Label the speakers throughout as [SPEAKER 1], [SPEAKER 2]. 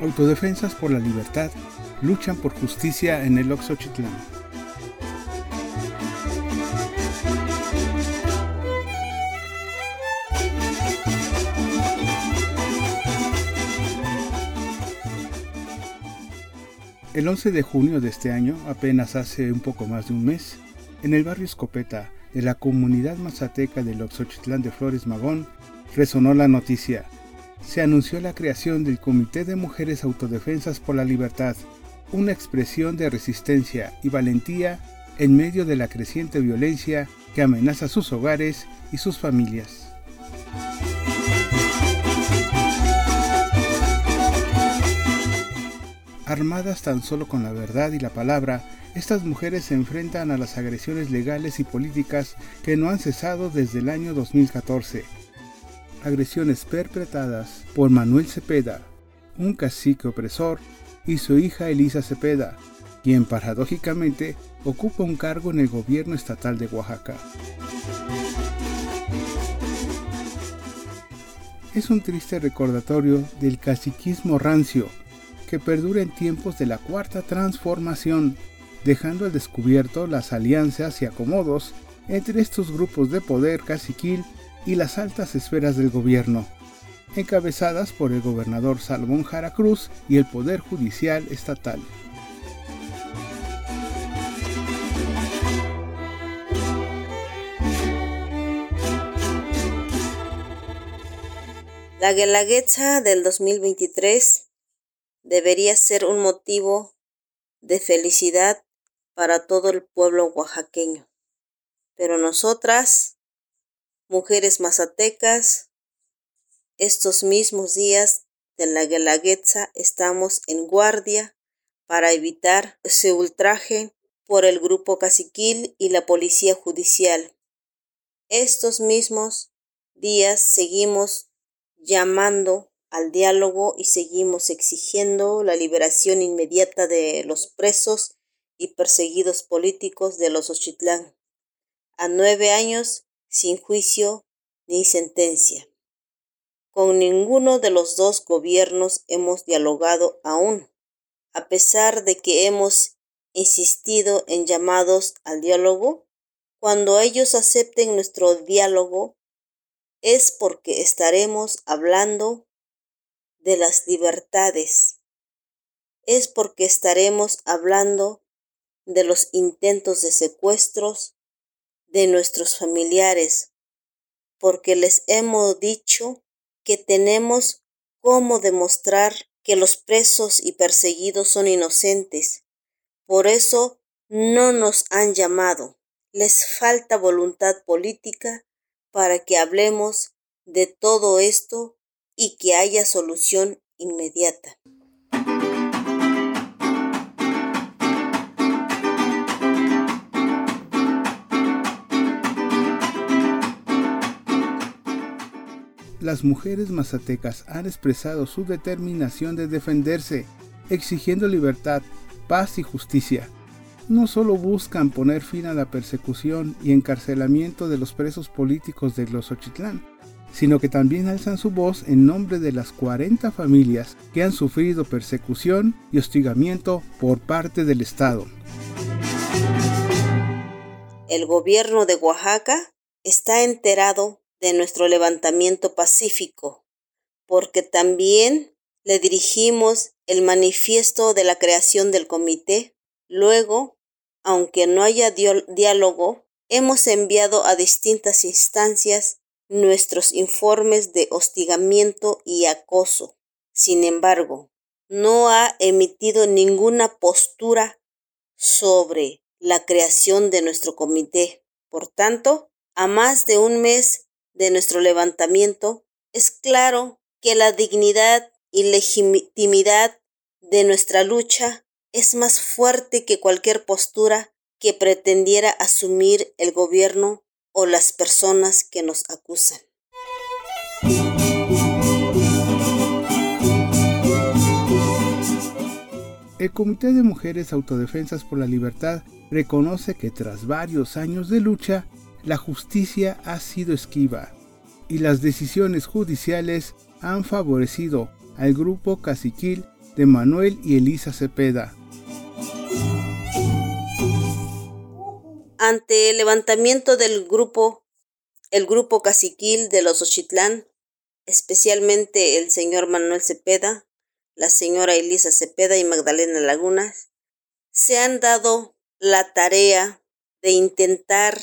[SPEAKER 1] Autodefensas por la libertad luchan por justicia en el Oxochitlán. El 11 de junio de este año, apenas hace un poco más de un mes, en el barrio Escopeta de la comunidad mazateca del Oxochitlán de Flores Magón, resonó la noticia se anunció la creación del Comité de Mujeres Autodefensas por la Libertad, una expresión de resistencia y valentía en medio de la creciente violencia que amenaza sus hogares y sus familias. Armadas tan solo con la verdad y la palabra, estas mujeres se enfrentan a las agresiones legales y políticas que no han cesado desde el año 2014 agresiones perpetradas por Manuel Cepeda, un cacique opresor, y su hija Elisa Cepeda, quien paradójicamente ocupa un cargo en el gobierno estatal de Oaxaca. Es un triste recordatorio del caciquismo rancio que perdura en tiempos de la cuarta transformación, dejando al descubierto las alianzas y acomodos entre estos grupos de poder caciquil y las altas esferas del gobierno, encabezadas por el gobernador Salomón Jara Cruz y el Poder Judicial Estatal.
[SPEAKER 2] La Guelaguetza del 2023 debería ser un motivo de felicidad para todo el pueblo oaxaqueño. Pero nosotras mujeres mazatecas, estos mismos días de la Guelaguetza estamos en guardia para evitar ese ultraje por el grupo caciquil y la policía judicial. Estos mismos días seguimos llamando al diálogo y seguimos exigiendo la liberación inmediata de los presos y perseguidos políticos de los Ochitlán. A nueve años sin juicio ni sentencia. Con ninguno de los dos gobiernos hemos dialogado aún, a pesar de que hemos insistido en llamados al diálogo. Cuando ellos acepten nuestro diálogo, es porque estaremos hablando de las libertades. Es porque estaremos hablando de los intentos de secuestros, de nuestros familiares, porque les hemos dicho que tenemos cómo demostrar que los presos y perseguidos son inocentes. Por eso no nos han llamado. Les falta voluntad política para que hablemos de todo esto y que haya solución inmediata.
[SPEAKER 1] Las mujeres mazatecas han expresado su determinación de defenderse, exigiendo libertad, paz y justicia. No solo buscan poner fin a la persecución y encarcelamiento de los presos políticos de los Ochitlán, sino que también alzan su voz en nombre de las 40 familias que han sufrido persecución y hostigamiento por parte del Estado.
[SPEAKER 2] El gobierno de Oaxaca está enterado de nuestro levantamiento pacífico, porque también le dirigimos el manifiesto de la creación del comité. Luego, aunque no haya diálogo, hemos enviado a distintas instancias nuestros informes de hostigamiento y acoso. Sin embargo, no ha emitido ninguna postura sobre la creación de nuestro comité. Por tanto, a más de un mes de nuestro levantamiento, es claro que la dignidad y legitimidad de nuestra lucha es más fuerte que cualquier postura que pretendiera asumir el gobierno o las personas que nos acusan.
[SPEAKER 1] El Comité de Mujeres Autodefensas por la Libertad reconoce que tras varios años de lucha, la justicia ha sido esquiva y las decisiones judiciales han favorecido al grupo caciquil de Manuel y Elisa Cepeda.
[SPEAKER 2] Ante el levantamiento del grupo, el grupo caciquil de los Ochitlán, especialmente el señor Manuel Cepeda, la señora Elisa Cepeda y Magdalena Lagunas, se han dado la tarea de intentar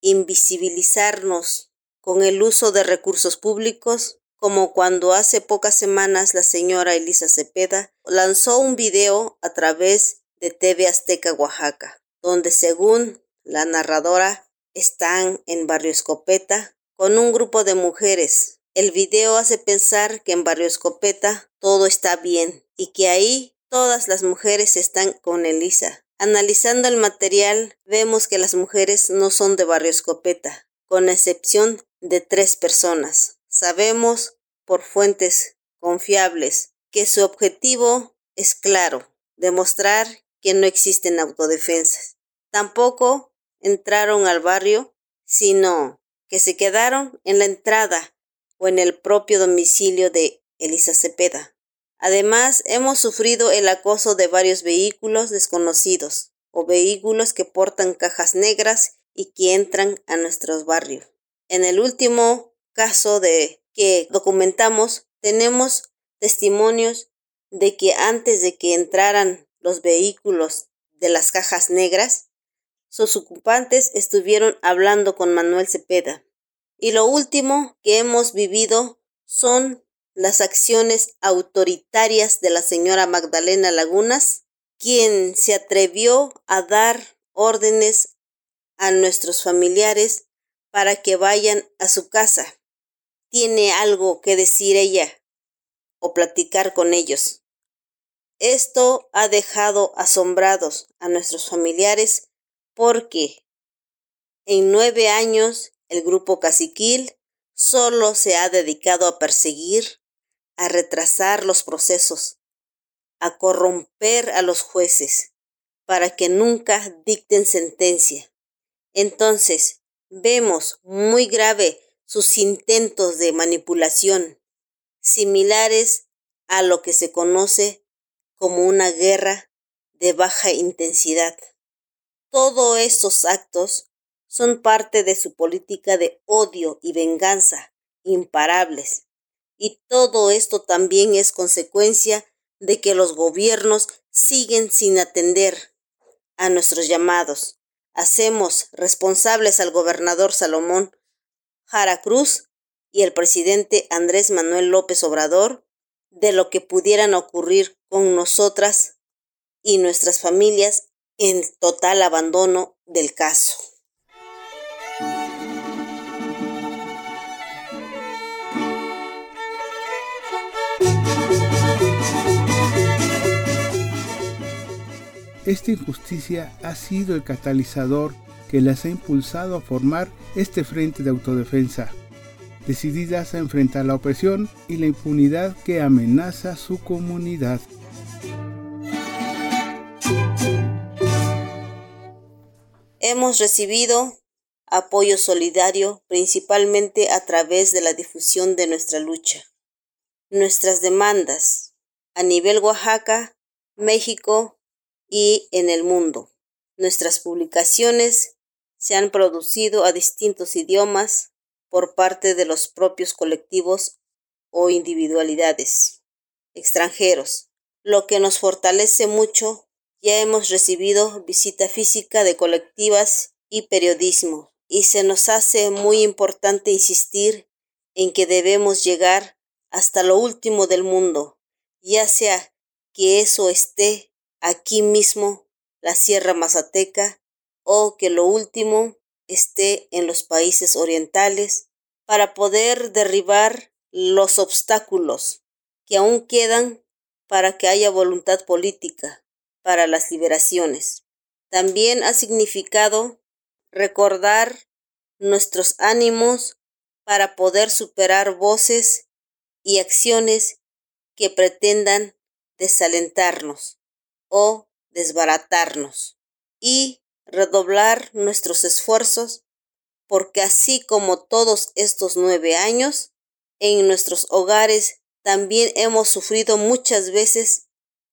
[SPEAKER 2] invisibilizarnos con el uso de recursos públicos, como cuando hace pocas semanas la señora Elisa Cepeda lanzó un video a través de TV Azteca Oaxaca, donde según la narradora están en Barrio Escopeta con un grupo de mujeres. El video hace pensar que en Barrio Escopeta todo está bien y que ahí todas las mujeres están con Elisa. Analizando el material, vemos que las mujeres no son de Barrio Escopeta, con excepción de tres personas. Sabemos por fuentes confiables que su objetivo es claro, demostrar que no existen autodefensas. Tampoco entraron al barrio, sino que se quedaron en la entrada o en el propio domicilio de Elisa Cepeda. Además, hemos sufrido el acoso de varios vehículos desconocidos o vehículos que portan cajas negras y que entran a nuestros barrios. En el último caso de que documentamos, tenemos testimonios de que antes de que entraran los vehículos de las cajas negras, sus ocupantes estuvieron hablando con Manuel Cepeda. Y lo último que hemos vivido son las acciones autoritarias de la señora Magdalena Lagunas, quien se atrevió a dar órdenes a nuestros familiares para que vayan a su casa. Tiene algo que decir ella o platicar con ellos. Esto ha dejado asombrados a nuestros familiares porque en nueve años el grupo caciquil solo se ha dedicado a perseguir, a retrasar los procesos, a corromper a los jueces para que nunca dicten sentencia. Entonces, Vemos muy grave sus intentos de manipulación, similares a lo que se conoce como una guerra de baja intensidad. Todos estos actos son parte de su política de odio y venganza imparables. Y todo esto también es consecuencia de que los gobiernos siguen sin atender a nuestros llamados hacemos responsables al gobernador Salomón Jara Cruz y el presidente Andrés Manuel López Obrador de lo que pudieran ocurrir con nosotras y nuestras familias en total abandono del caso.
[SPEAKER 1] Esta injusticia ha sido el catalizador que las ha impulsado a formar este frente de autodefensa, decididas a enfrentar la opresión y la impunidad que amenaza su comunidad.
[SPEAKER 2] Hemos recibido apoyo solidario principalmente a través de la difusión de nuestra lucha. Nuestras demandas a nivel Oaxaca, México y en el mundo. Nuestras publicaciones se han producido a distintos idiomas por parte de los propios colectivos o individualidades extranjeros, lo que nos fortalece mucho. Ya hemos recibido visita física de colectivas y periodismo, y se nos hace muy importante insistir en que debemos llegar hasta lo último del mundo, ya sea que eso esté aquí mismo la Sierra Mazateca o que lo último esté en los países orientales para poder derribar los obstáculos que aún quedan para que haya voluntad política para las liberaciones. También ha significado recordar nuestros ánimos para poder superar voces y acciones que pretendan desalentarnos o desbaratarnos y redoblar nuestros esfuerzos porque así como todos estos nueve años, en nuestros hogares también hemos sufrido muchas veces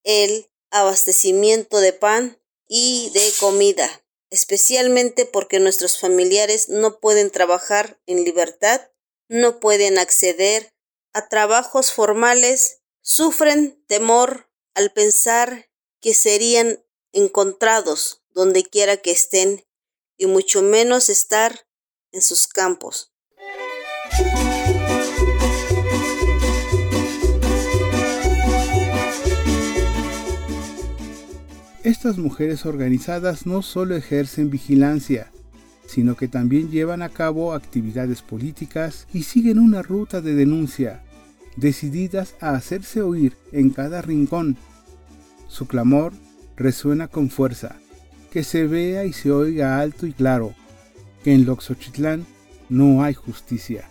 [SPEAKER 2] el abastecimiento de pan y de comida, especialmente porque nuestros familiares no pueden trabajar en libertad, no pueden acceder a trabajos formales, sufren temor al pensar que serían encontrados donde quiera que estén y mucho menos estar en sus campos.
[SPEAKER 1] Estas mujeres organizadas no solo ejercen vigilancia, sino que también llevan a cabo actividades políticas y siguen una ruta de denuncia, decididas a hacerse oír en cada rincón. Su clamor resuena con fuerza, que se vea y se oiga alto y claro, que en Loxochitlán no hay justicia.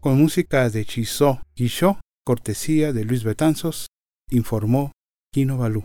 [SPEAKER 1] Con música de Chisó Guichó, cortesía de Luis Betanzos, informó Kino Balú.